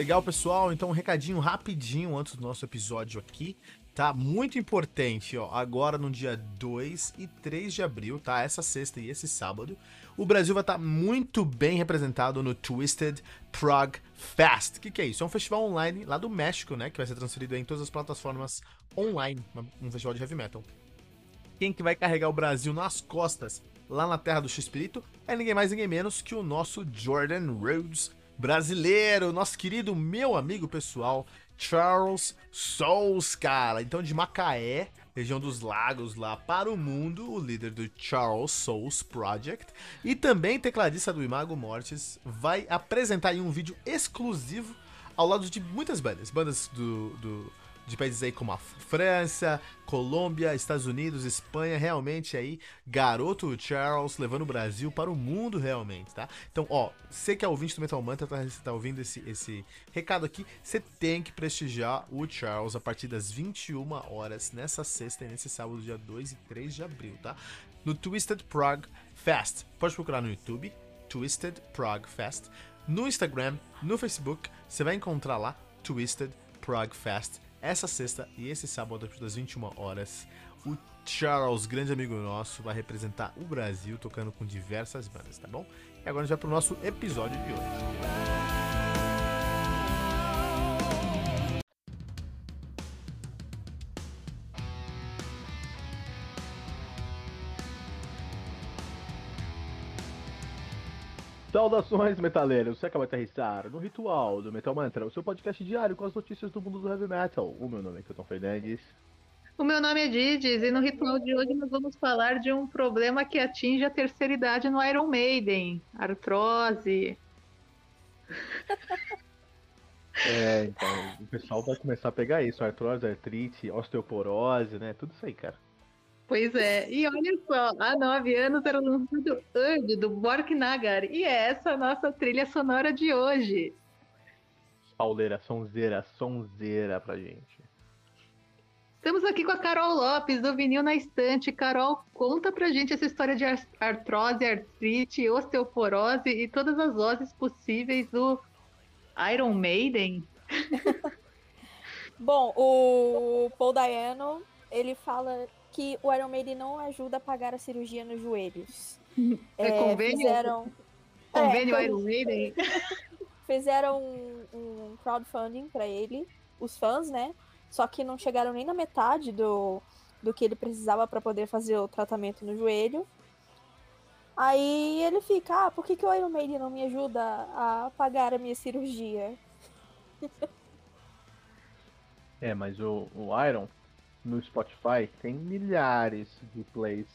Legal, pessoal. Então, um recadinho rapidinho antes do nosso episódio aqui, tá? Muito importante, ó. Agora no dia 2 e 3 de abril, tá? Essa sexta e esse sábado, o Brasil vai estar tá muito bem representado no Twisted Prague Fest. O que, que é isso? É um festival online lá do México, né? Que vai ser transferido em todas as plataformas online. Um festival de heavy metal. Quem que vai carregar o Brasil nas costas lá na terra do X-Espírito é ninguém mais, ninguém menos que o nosso Jordan Rhodes brasileiro, nosso querido meu amigo pessoal, Charles Souls, cara. Então, de Macaé, região dos lagos lá para o mundo, o líder do Charles Souls Project e também tecladista do Imago Mortis, vai apresentar em um vídeo exclusivo ao lado de muitas bandas, bandas do, do de países aí como a França, Colômbia, Estados Unidos, Espanha, realmente aí, garoto Charles levando o Brasil para o mundo realmente, tá? Então, ó, você que é ouvinte do Metal Mantra, tá, tá ouvindo esse, esse recado aqui, você tem que prestigiar o Charles a partir das 21 horas nessa sexta e nesse sábado, dia 2 e 3 de abril, tá? No Twisted Prague Fest. Pode procurar no YouTube, Twisted Prague Fest. No Instagram, no Facebook, você vai encontrar lá Twisted Prague Fest essa sexta e esse sábado, das 21 horas, o Charles, grande amigo nosso, vai representar o Brasil tocando com diversas bandas, tá bom? E agora a gente vai pro nosso episódio de hoje. Saudações, metaleiros! Você acaba de aterrissar no Ritual do Metal Mantra, o seu podcast diário com as notícias do mundo do heavy metal. O meu nome é Kelton Fernandes. O meu nome é Didis e no ritual de hoje nós vamos falar de um problema que atinge a terceira idade no Iron Maiden: artrose. É, então, o pessoal vai começar a pegar isso: artrose, artrite, osteoporose, né? Tudo isso aí, cara. Pois é, e olha só, há nove anos era lançado Urd, do Borknagar, e é essa a nossa trilha sonora de hoje. Pauleira, sonzeira, sonzeira pra gente. Estamos aqui com a Carol Lopes, do Vinil na Estante. Carol, conta pra gente essa história de artrose, artrite, osteoporose e todas as oses possíveis do Iron Maiden. Bom, o Paul Dayano, ele fala que o Iron Maiden não ajuda a pagar a cirurgia nos joelhos. É, é convênio? Fizeram... Convênio é, Iron Maiden? Fizeram um, um crowdfunding para ele, os fãs, né? Só que não chegaram nem na metade do, do que ele precisava para poder fazer o tratamento no joelho. Aí ele fica, ah, por que, que o Iron Maiden não me ajuda a pagar a minha cirurgia? É, mas o, o Iron, no Spotify tem milhares de plays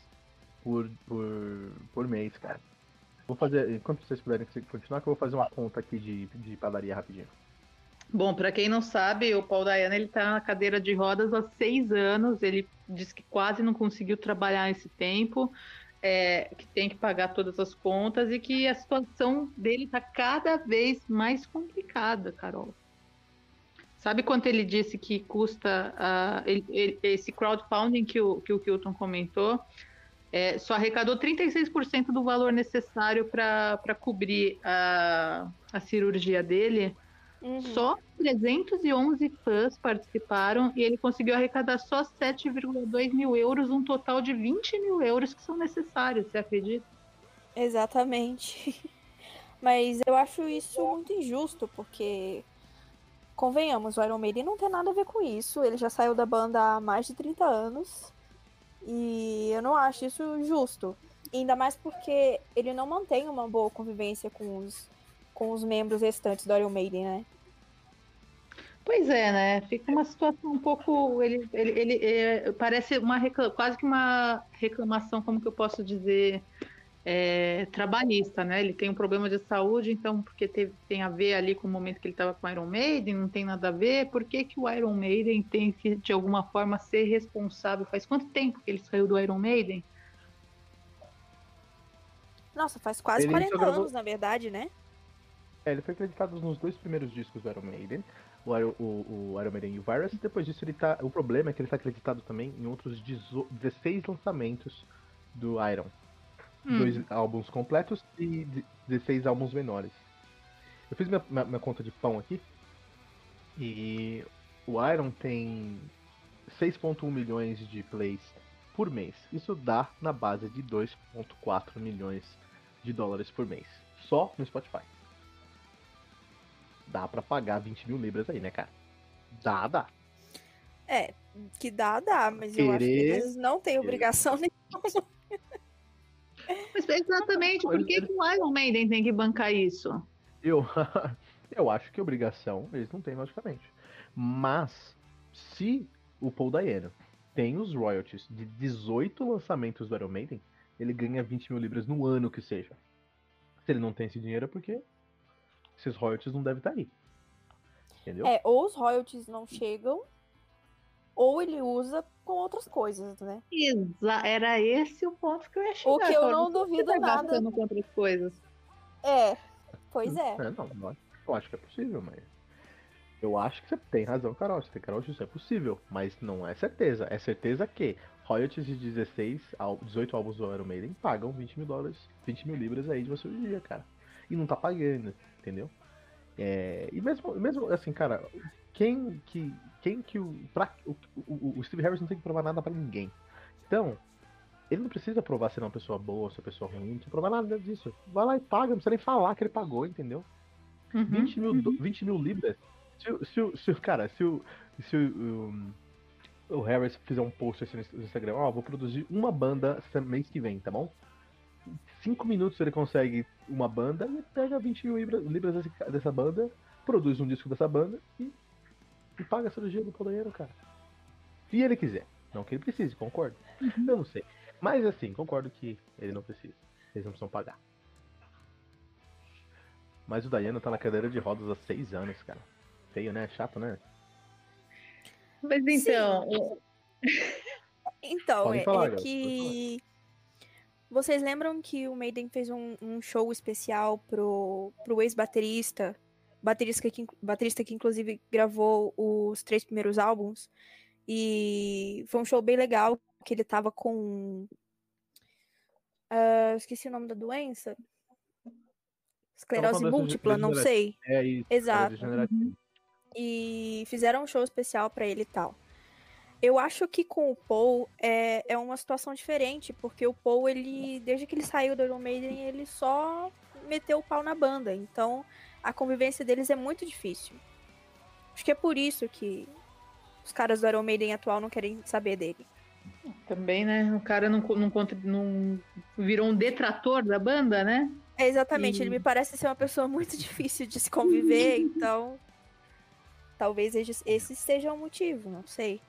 por, por, por mês, cara. Vou fazer, enquanto vocês puderem continuar, que eu vou fazer uma conta aqui de, de padaria rapidinho. Bom, para quem não sabe, o Paul Dayana ele tá na cadeira de rodas há seis anos. Ele diz que quase não conseguiu trabalhar esse tempo, é, que tem que pagar todas as contas e que a situação dele tá cada vez mais complicada, Carol. Sabe quanto ele disse que custa uh, ele, ele, esse crowdfunding que o, que o Kilton comentou? É, só arrecadou 36% do valor necessário para cobrir a, a cirurgia dele. Uhum. Só 311 fãs participaram e ele conseguiu arrecadar só 7,2 mil euros, um total de 20 mil euros que são necessários, você acredita? Exatamente. Mas eu acho isso muito injusto, porque convenhamos, o Iron Maiden não tem nada a ver com isso. Ele já saiu da banda há mais de 30 anos. E eu não acho isso justo. Ainda mais porque ele não mantém uma boa convivência com os, com os membros restantes do Iron Maiden, né? Pois é, né? Fica uma situação um pouco. Ele, ele, ele é, parece uma quase que uma reclamação, como que eu posso dizer? É, trabalhista, né? Ele tem um problema de saúde, então porque teve, tem a ver ali com o momento que ele estava com o Iron Maiden, não tem nada a ver. Por que, que o Iron Maiden tem que, de alguma forma, ser responsável? Faz quanto tempo que ele saiu do Iron Maiden? Nossa, faz quase ele 40 gravou... anos, na verdade, né? É, ele foi acreditado nos dois primeiros discos do Iron Maiden, o, Iron, o, o Iron Maiden e o Virus. Depois disso, ele tá. O problema é que ele está acreditado também em outros 16 lançamentos do Iron hum. dois álbuns completos e 16 álbuns menores. Eu fiz minha, minha, minha, conta de pão aqui. E o Iron tem 6.1 milhões de plays por mês. Isso dá na base de 2.4 milhões de dólares por mês. Só no Spotify. Dá pra pagar 20 mil libras aí, né, cara? Dá, dá. É, que dá, dá, mas eu acho que Querer- eles não têm obrigação nenhuma. Mas exatamente, por que, que o Iron Maiden tem que bancar isso? Eu, eu acho que obrigação eles não têm, logicamente. Mas, se o Paul Dayano tem os royalties de 18 lançamentos do Iron Maiden, ele ganha 20 mil libras no ano que seja. Se ele não tem esse dinheiro é porque esses royalties não devem estar aí. Entendeu? É, ou os royalties não chegam, ou ele usa com outras coisas, né? Exa era esse o ponto que eu ia chegar. O que eu não duvido você nada. gastando com outras coisas. É, pois é. É, não, eu acho- eu acho que é possível, mas. Eu acho que você tem razão, Carol. Você tem Carol, isso é possível, mas não é certeza. É certeza que royalties de 16, ál- 18 álbuns do Iron Maiden pagam 20 mil dólares, 20 mil libras aí de você hoje em dia, cara. E não tá pagando, entendeu? É, e mesmo, mesmo assim, cara, quem que. Quem que o, pra, o, o, o Steve Harris não tem que provar nada pra ninguém. Então, ele não precisa provar se ele é uma pessoa boa, se é uma pessoa ruim, não precisa provar nada disso. Vai lá e paga, não precisa nem falar que ele pagou, entendeu? Uhum, 20 mil, uhum. 20 mil libras. Se, se, se, cara, se o, se o, um, o Harris fizer um post assim no Instagram, ó, vou produzir uma banda mês que vem, tá bom? Em cinco minutos ele consegue uma banda e pega 20 mil libras, libras dessa banda, produz um disco dessa banda e, e paga a cirurgia do podeiro, cara. Se ele quiser. Não que ele precise, concordo. Eu não sei. Mas assim, concordo que ele não precisa. Eles não precisam pagar. Mas o Dayano tá na cadeira de rodas há seis anos, cara. Feio, né? Chato, né? Mas então, Então, é, falar, é que. Vocês lembram que o Maiden fez um, um show especial pro, pro ex-baterista, baterista que, baterista que inclusive gravou os três primeiros álbuns? E foi um show bem legal, que ele tava com. ah, esqueci o nome da doença. Esclerose múltipla, não sei. É isso. Exato. degenerativo. e fizeram um show especial pra ele e tal. Eu acho que com o Paul é, é uma situação diferente, porque o Paul, ele, desde que ele saiu do Iron Maiden, ele só meteu o pau na banda. Então, a convivência deles é muito difícil. Acho que é por isso que os caras do Iron Maiden atual não querem saber dele. também, né? O cara não, não, não virou um detrator da banda, né? É exatamente, E- ele me parece ser uma pessoa muito difícil de se conviver, então. Talvez esse esse seja o motivo, não sei.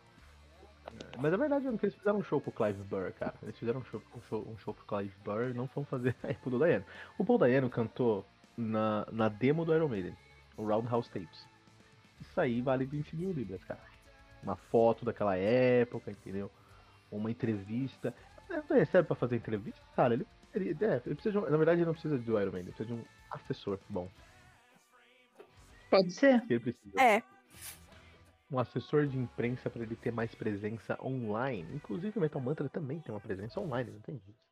Mas a verdade é que eles fizeram um show pro Clive Burr, cara. Eles fizeram um show, um show, um show pro Clive Burr não vão fazer aí pro Dayano. O Paul Dayano cantou na, na demo do Iron Maiden, o Roundhouse Tapes. Isso aí vale 20 mil libras, cara. Uma foto daquela época, entendeu? Uma entrevista. Ele não recebe pra fazer entrevista? Cara, ele, ele, é, ele precisa de um, Na verdade, ele não precisa do Iron Maiden, ele precisa de um assessor bom. Pode ser. Ele precisa. É, um assessor de imprensa para ele ter mais presença online. Inclusive o Metal Mantra também tem uma presença online, não tem isso.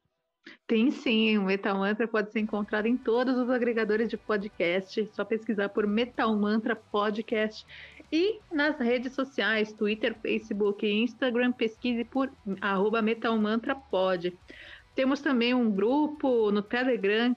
Tem sim, o Metal Mantra pode ser encontrado em todos os agregadores de podcast. Só pesquisar por Metal Mantra Podcast. E nas redes sociais, Twitter, Facebook e Instagram, pesquise por arroba Metal Mantra Pod. Temos também um grupo no Telegram.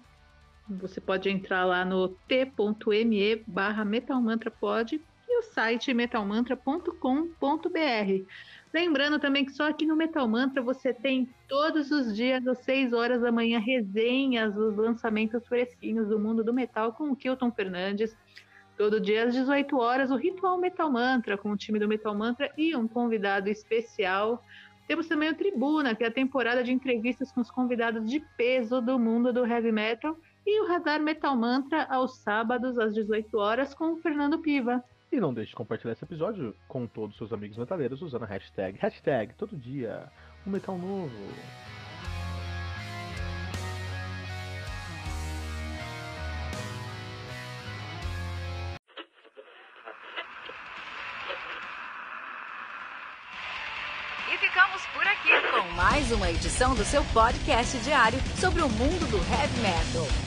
Você pode entrar lá no t.me barra Metal Mantra Pod e o site metalmantra.com.br. Lembrando também que só aqui no Metal Mantra você tem todos os dias às 6 horas da manhã resenhas dos lançamentos fresquinhos do mundo do metal com o Kilton Fernandes. Todo dia às 18 horas o Ritual Metal Mantra com o time do Metal Mantra e um convidado especial. Temos também o Tribuna, que é a temporada de entrevistas com os convidados de peso do mundo do heavy metal. E o Radar Metal Mantra aos sábados às 18 horas com o Fernando Piva. E não deixe de compartilhar esse episódio com todos os seus amigos metaleiros usando a hashtag, hashtag todo dia, um metal novo. E ficamos por aqui com mais uma edição do seu podcast diário sobre o mundo do heavy metal.